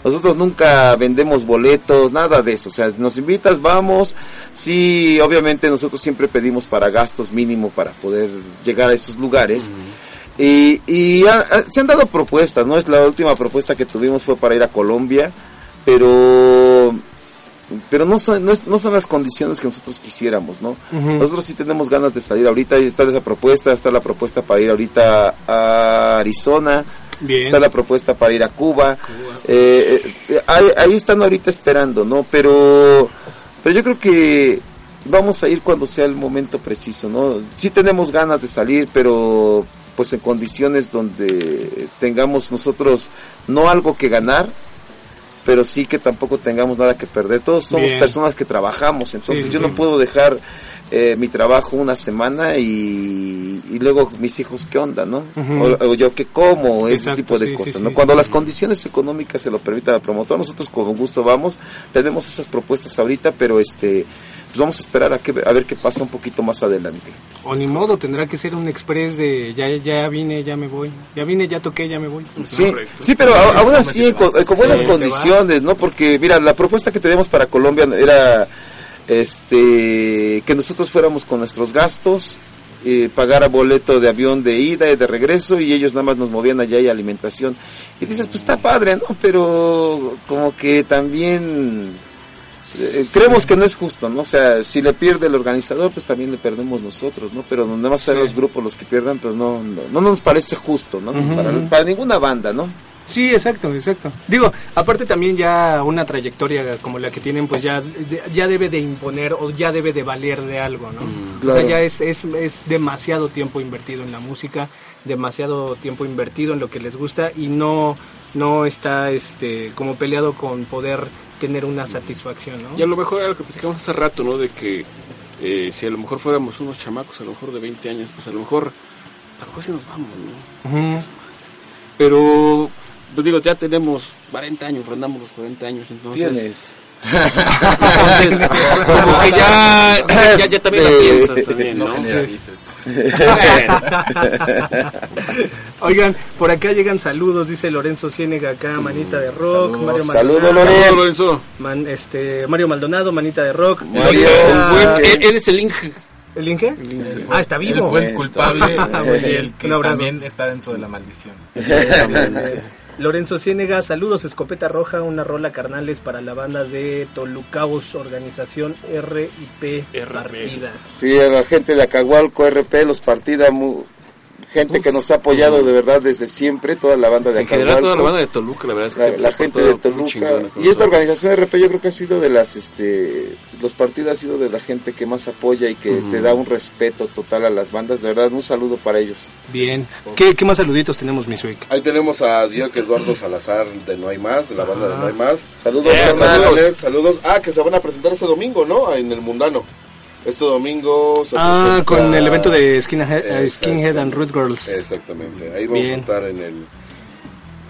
nosotros nunca vendemos boletos, nada de eso. O sea, nos invitas, vamos. Sí, obviamente nosotros siempre pedimos para gastos mínimo para poder llegar a esos lugares. Y, y ha- ha- se han dado propuestas, ¿no? Es la última propuesta que tuvimos fue para ir a Colombia, pero pero no son, no, es- no son las condiciones que nosotros quisiéramos, ¿no? Nosotros sí tenemos ganas de salir ahorita, y está esa propuesta, está la propuesta para ir ahorita a Arizona, Bien. está la propuesta para ir a Cuba, Eh, eh, ahí, ahí están ahorita esperando, ¿no? Pero, pero yo creo que vamos a ir cuando sea el momento preciso, ¿no? Sí tenemos ganas de salir, pero pues en condiciones donde tengamos nosotros no algo que ganar, pero sí que tampoco tengamos nada que perder. Todos somos Bien. personas que trabajamos, entonces sí, yo sí. no puedo dejar eh, mi trabajo una semana y, y luego mis hijos qué onda, ¿no? O, o yo qué como, ese tipo de sí, cosas, sí, ¿no? sí, Cuando las condiciones económicas se lo permitan al promotor, nosotros con gusto vamos, tenemos esas propuestas ahorita, pero este pues vamos a esperar a, que, a ver qué pasa un poquito más adelante. O ni modo, tendrá que ser un express de ya, ya vine, ya me voy. Ya vine, ya toqué, ya me voy. Sí, sí, pero aún así con, con buenas condiciones, ¿no? Porque mira, la propuesta que teníamos para Colombia era este que nosotros fuéramos con nuestros gastos, eh, pagara boleto de avión de ida y de regreso y ellos nada más nos movían allá y alimentación. Y dices, pues está padre, ¿no? Pero como que también eh, creemos que no es justo, ¿no? O sea, si le pierde el organizador, pues también le perdemos nosotros, ¿no? Pero nada más ser Sí. los grupos los que pierdan, pues no, no, no nos parece justo, ¿no? Para ninguna banda, ¿no? Sí, exacto, exacto. Digo, aparte también ya una trayectoria como la que tienen, pues ya, ya debe de imponer o ya debe de valer de algo, ¿no? O claro. sea, ya es, es, es demasiado tiempo invertido en la música, demasiado tiempo invertido en lo que les gusta y no, no está este como peleado con poder tener una satisfacción, ¿no? Y a lo mejor era lo que platicamos hace rato, ¿no? De que eh, si a lo mejor fuéramos unos chamacos, a lo mejor de 20 años, pues a lo mejor, a lo mejor sí nos vamos, ¿no? Pero, pues digo, ya tenemos 40 años, rondamos los 40 años, entonces... Tienes. Entonces, [LAUGHS] como que ya, ya, ya también Este, piensas también, [LAUGHS] ¿no? [LAUGHS] Oigan, por acá llegan saludos, dice Lorenzo Ciénega acá, manita de rock, Saludos. Mario Saludos, Maldonado, Loren. Lorenzo. Man- este, Mario Maldonado, manita de rock. Mario, Ahorita- Buen- él- él es el Inge. ¿El Inge? Ah, está Él vivo. fue el culpable Ah, y el que también está dentro de la maldición. Lorenzo Ciénega, saludos, Escopeta Roja, una rola carnales para la banda de Tolucaos, organización RIP RP. Partida. Sí, a la gente de Acahualco, RP, los partida, mu- gente que nos ha apoyado de verdad desde siempre, toda la banda de En general, toda la banda de Toluca, la verdad es que La, la se ha gente de Toluca y esta organización de RP yo creo que ha sido de las este los partidos ha sido de la gente que más apoya y que Ujú. te da un respeto total a las bandas de verdad un saludo para ellos Bien. ¿Qué, qué más saluditos tenemos, mi Suic? Ahí tenemos a Diego Eduardo Salazar de No Hay Más, de la banda de No Hay Más. saludos Eh, saludos. saludos. Ah, que se van a presentar este domingo, ¿no? En el Mundano. Este domingo se Ah, presenta- con el evento de Skinhead, eh. Skinhead and Root Girls. Exactamente. Ahí vamos Bien. a estar en el...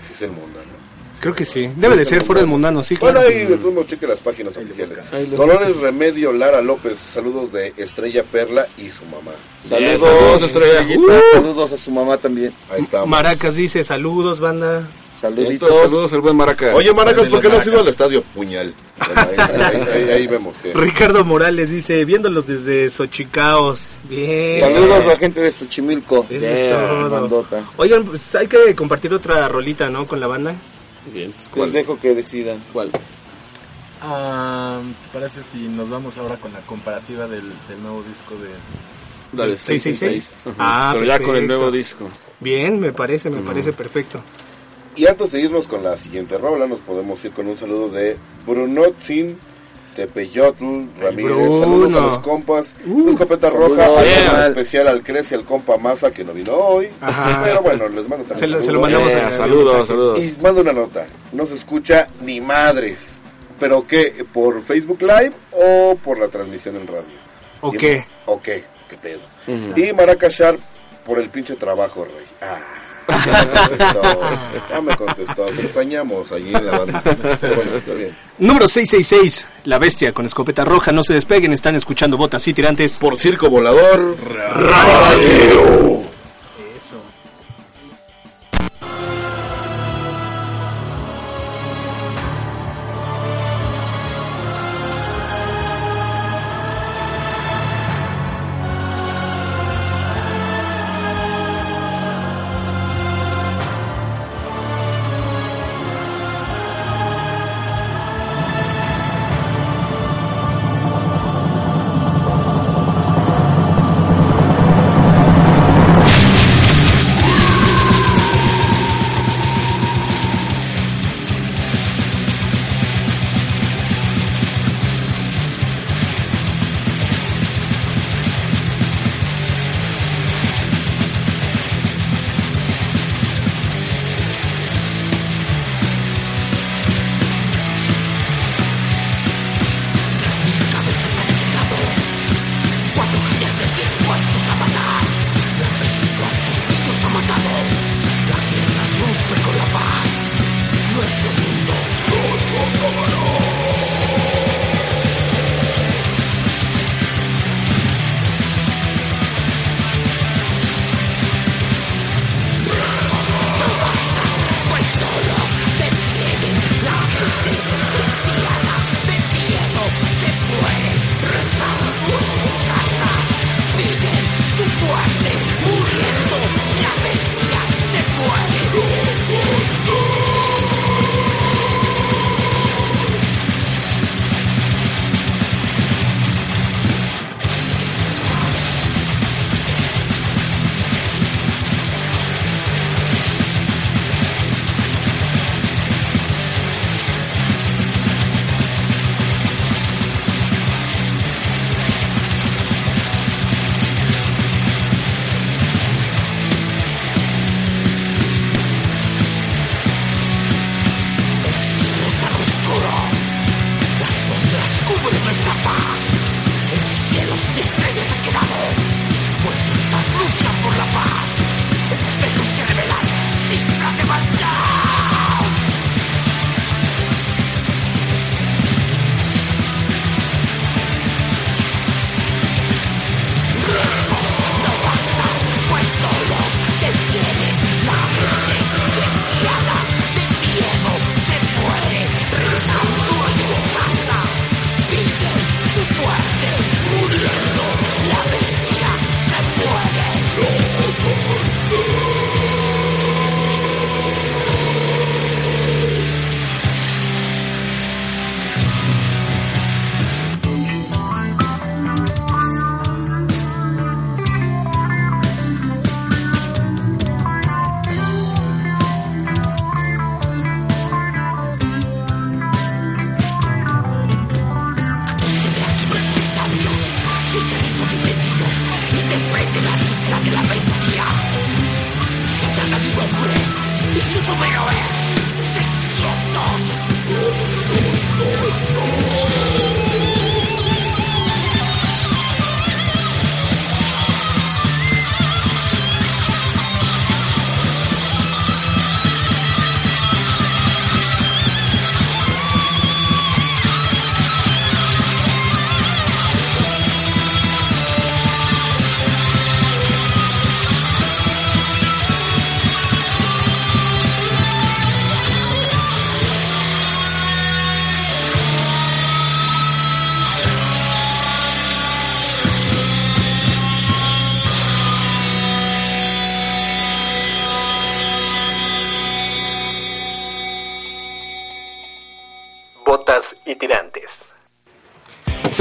Sí, es el Mundano. Creo que sí. Debe de ser fuera del mundano, sí, Bueno, claro. ahí de todos modos cheque las páginas oficiales. Ahí Dolores Remedio Lara López, saludos de Estrella Perla y su mamá. saludos saludos, Estrella. Estrellita, saludos a su mamá también Ahí estamos. Maracas dice saludos, banda. Saluditos Entonces, saludos al buen Maraca. Oye, Maracas, ¿por qué no has Maracas. ido al estadio Puñal? Bueno, ahí, ahí- ahí- ahí vemos que... Ricardo Morales dice, viéndolos desde Xochicaos. Bien. saludos a la gente de Xochimilco Eso es Yeah, todo. bandota. Oigan, pues hay que compartir otra rolita, ¿no? Con la banda. Bien, pues, les ¿cuál? dejo que decidan ¿Cuál? Ah, ¿Te parece si nos vamos ahora con la comparativa del, del nuevo disco de... Dale, 666. Ajá. Ah, Pero ya con el perfecto. nuevo disco. Bien, me parece, me parece perfecto. Y antes de irnos con la siguiente rola, nos podemos ir con un saludo de Brunotzin Tepeyotl Ramírez. Bruno. Saludos a los compas. Uh, Escopeta. Roja. Saludos Yeah. especial al Crece y al compa Masa que no vino hoy. Ajá. Pero bueno, les mando también Se lo- se lo mandamos Yeah, a- saludos, saludos. Y mando una nota. No se escucha ni madres. ¿Pero qué? ¿Por Facebook Live o por la transmisión en radio? ¿O qué? ¿O qué? qué pedo. Y Maracas Sharp por el pinche trabajo, rey. Ah. [LAUGHS] Ya me contestó, te extrañamos allí en la banda. Pero bueno, está bien. Número 666, La Bestia con escopeta roja. No se despeguen, están escuchando botas y tirantes. Por Circo Volador, Eso.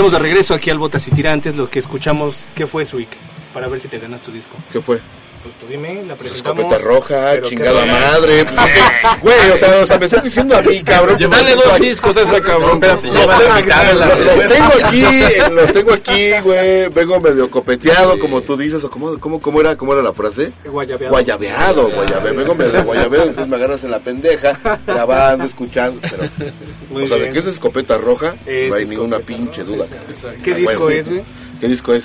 Estamos de regreso aquí al Botas y Tirantes. Lo que escuchamos, ¿qué fue, Swick? Para ver si te ganas tu disco. ¿Qué fue? Pues tú dime, la presentamos. Escopeta roja, qué chingada madre. pues, [LAUGHS] Güey, o sea, o sea, me estás diciendo a mí, cabrón. Dale dos discos a ese cabrón. Los, Ya van a quitarle la los- los tengo aquí, los tengo aquí, güey. Vengo medio copeteado, como tú dices, o cómo, cómo, cómo era, cómo era la frase. Guayabeado. Guayabeado, guayabeado. Vengo medio guayabeado, entonces me agarras en la pendeja, grabando, escuchando. Pero, o sea, de que es escopeta roja, no hay ninguna pinche duda. cabrón. ¿Qué Ah, disco es, güey? ¿Qué disco es?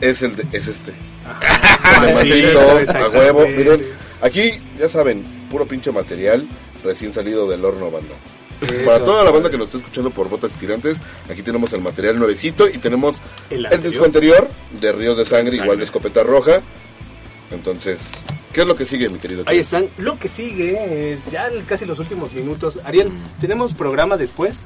Es el de, es este. De sí, maldito, a huevo. Miren, aquí, ya saben, puro pinche material recién salido del horno, banda. Para toda la banda que nos está escuchando por Botas Tirantes, aquí tenemos el material nuevecito y tenemos El disco anterior de Ríos de Sangre, Sangre. igual de Escopeta Roja. Entonces, ¿qué es lo que sigue, mi querido? Ahí están. Lo que sigue es ya casi los últimos minutos. Ariel, ¿tenemos programa después?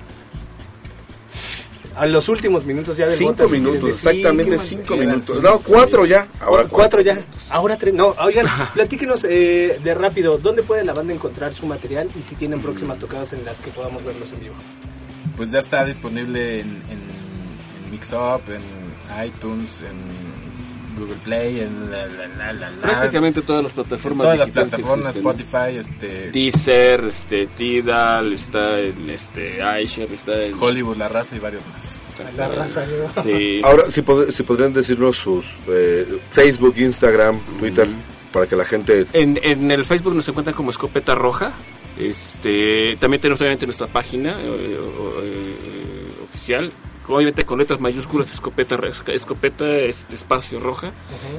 A los últimos minutos ya del Cinco Botas minutos, exactamente cinco minutos. No, cuatro ya. Ahora cuatro ya. Ahora tres. No, oigan, [LAUGHS] platíquenos eh, de rápido. ¿Dónde puede la banda encontrar su material y si tienen próximas tocadas en las que podamos verlos en vivo? Pues ya está disponible en, en, en Mixup, en iTunes, en Google Play, en la, la, la, la, la. Prácticamente todas las plataformas todas las plataformas, existen. Spotify, este, Deezer, este, Tidal, está en este, iShare, está en... Hollywood, La Raza y varios más. La raza, ¿no? Sí. [LAUGHS] Ahora, si, pod- si podrían decirnos sus eh, Facebook, Instagram, Twitter, para que la gente... En, en el Facebook nos encuentran como Escopeta Roja. Este, también tenemos obviamente nuestra página eh, eh, oficial, obviamente con letras mayúsculas Escopeta Escopeta este, espacio roja.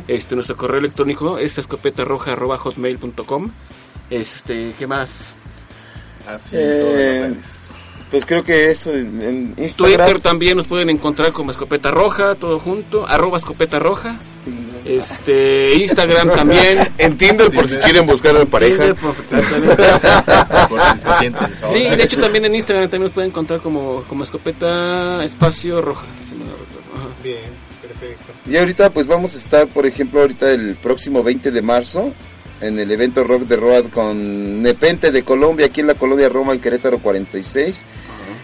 Este nuestro correo electrónico es escopetarroja@hotmail.com. Este, ¿qué más? Así en todas Eh. Pues creo que eso en, en Instagram. Twitter también nos pueden encontrar como Escopeta Roja, todo junto, arroba Escopeta Roja. Este, Instagram también. [LAUGHS] En Tinder, por si quieren buscar a pareja. Tinder, por- exactamente. Por si se sienten solos. [LAUGHS] Sí, de hecho también en Instagram también nos pueden encontrar como, como escopeta espacio roja. Bien, perfecto. Y ahorita pues vamos a estar, por ejemplo, ahorita el próximo 20 de marzo en el evento Rock de Road con Nepente de Colombia, aquí en la colonia Roma, en Querétaro 46.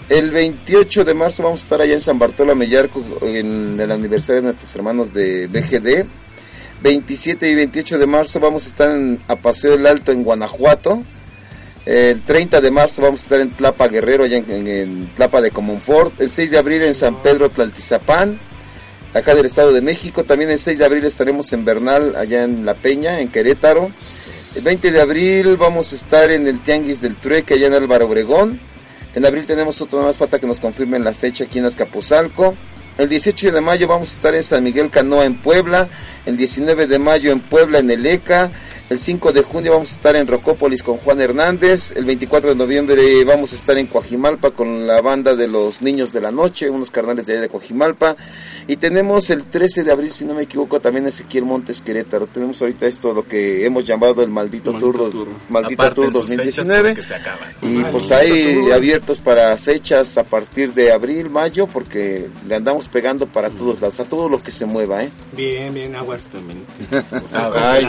El 28 de marzo vamos a estar allá en San Bartolo Mellarco en el aniversario de nuestros hermanos de BGD. 27 y 28 de marzo vamos a estar en, a Paseo del Alto en Guanajuato. El 30 de marzo vamos a estar en Tlapa Guerrero, allá en Tlapa de Comonfort. El 6 de abril en San Pedro Tlaltizapán, acá del Estado de México. También el 6 de abril estaremos en Bernal, allá en La Peña, en Querétaro. El 20 de abril vamos a estar en el Tianguis del Trueque, allá en Álvaro Obregón. En abril tenemos otro más, falta que nos confirmen la fecha aquí en Azcapotzalco. El 18 de mayo vamos a estar en San Miguel Canoa en Puebla. El 19 de mayo en Puebla en el ECA. El 5 de junio vamos a estar en Rocópolis con Juan Hernández. El 24 de noviembre vamos a estar en Coajimalpa con la banda de los Niños de la Noche, unos carnales de allá de Coajimalpa. Y tenemos el 13 de abril, si no me equivoco, también Ezequiel Montes Querétaro. Tenemos ahorita esto, lo que hemos llamado el Maldito, Maldito Tour, dos- Tour. Maldito Tour fechas 2019. porque se acaban. Y Ah, pues hay Tour. abiertos para fechas a partir de abril, mayo, porque le andamos pegando para todos lados, a todo lo que se mueva, ¿eh? Bien, bien, aguas. [LAUGHS] Ay,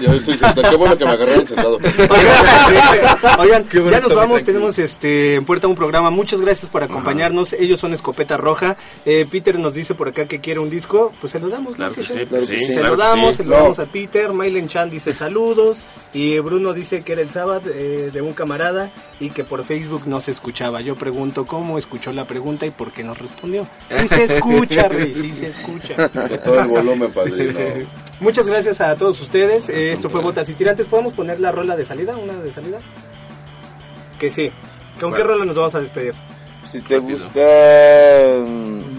yo estoy sentado. Qué bueno que me agarraron sentado. [LAUGHS] Oigan, ya nos vamos, tenemos este en puerta un programa. Muchas gracias por acompañarnos. Ellos son Escopeta Roja. Eh, Peter nos dice por acá que quiere un disco, pues se lo damos. Claro ¿no? que sí, sea. claro que sí, sí. Se claro lo damos, sí. se lo damos a Peter. Maylen Chan dice saludos. Y Bruno dice que era el sábado eh, de un camarada y que por Facebook no se escuchaba. Yo pregunto cómo escuchó la pregunta y por qué nos respondió. Sí se escucha, [LAUGHS] Rey, sí se escucha. Todo el volumen, padrino. [LAUGHS] Muchas gracias a todos ustedes. Eh, esto fue Botas y Tirantes. ¿Podemos poner la rola de salida? ¿Una de salida? Que sí. ¿Con qué rola nos vamos a despedir? Si te Rápido. gusta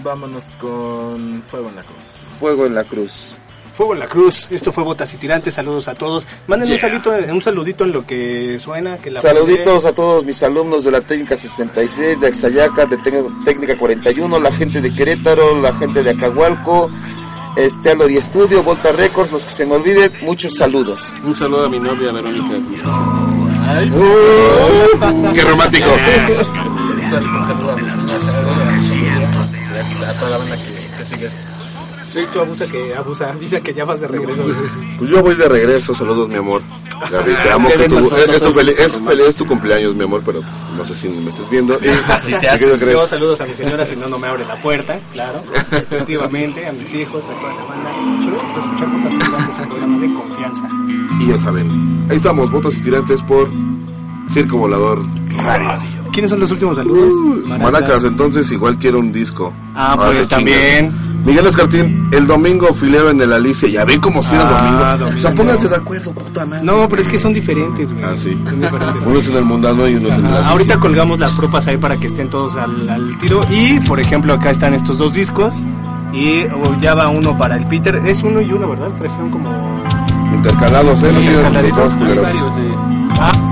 Vámonos con Fuego en la Cruz. Fuego en la Cruz. Fuego en la Cruz. Esto fue Botas y Tirantes. Saludos a todos. Manden un, saludito, un saludito en lo que suena. Que la Saluditos a todos mis alumnos de la técnica 66, de Axayaca, de técnica 41, la gente de Querétaro, la gente de Acahualco, este Alori Estudio, Volta Records, los que se me olviden, muchos saludos. Un saludo a mi novia Verónica. Qué romántico. Un sal- un saludo a mi- a mi familia. Gracias a toda la banda que, que sigue esto. Sí, tú abusa que abusa, [LAUGHS] avisa que ya vas de regreso. Pues yo voy de regreso. Saludos, mi amor. Gaby, te amo. [LAUGHS] Que tu, es, es tu feliz, es, feliz- es tu cumpleaños, mi amor, pero no sé si me estás viendo. Y, [LAUGHS] Así se hace. Yo saludos a mi señora si no, no me abre la puerta, claro. Efectivamente, a mis hijos, a toda la banda. Por escuchar Botas y Tirantes, un programa de confianza. Y ya saben, ahí estamos, votos y tirantes por Circo Volador Radio. ¿Quiénes son los últimos saludos? Maracas, entonces igual quiero un disco. Ah, Ahora pues qué también. Miguel Escartín, el domingo filero en el Alicia. Ya ven como si era Ah, domingo. O sea, domingo. pónganse de acuerdo, puta madre. No, pero es que son diferentes, güey. Ah, sí. Son diferentes. Uno es en el mundano y uno es en el Ah, Alicia. ahorita colgamos las propas ahí para que estén todos al, al tiro. Y, por ejemplo, acá están estos dos discos. Y oh, ya va uno para el Peter. Es uno y uno, ¿verdad? Trajeron como... Intercalados, ¿eh? No tienen varios de... Ah,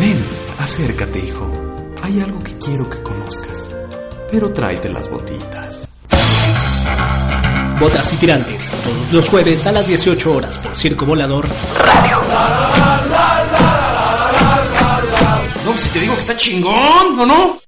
Ven, acércate, hijo. Hay algo que quiero que conozcas. Pero tráete las botitas. Botas y tirantes, todos los jueves a las 18 horas por Circo Volador. No, si te digo que está chingón, ¿o no?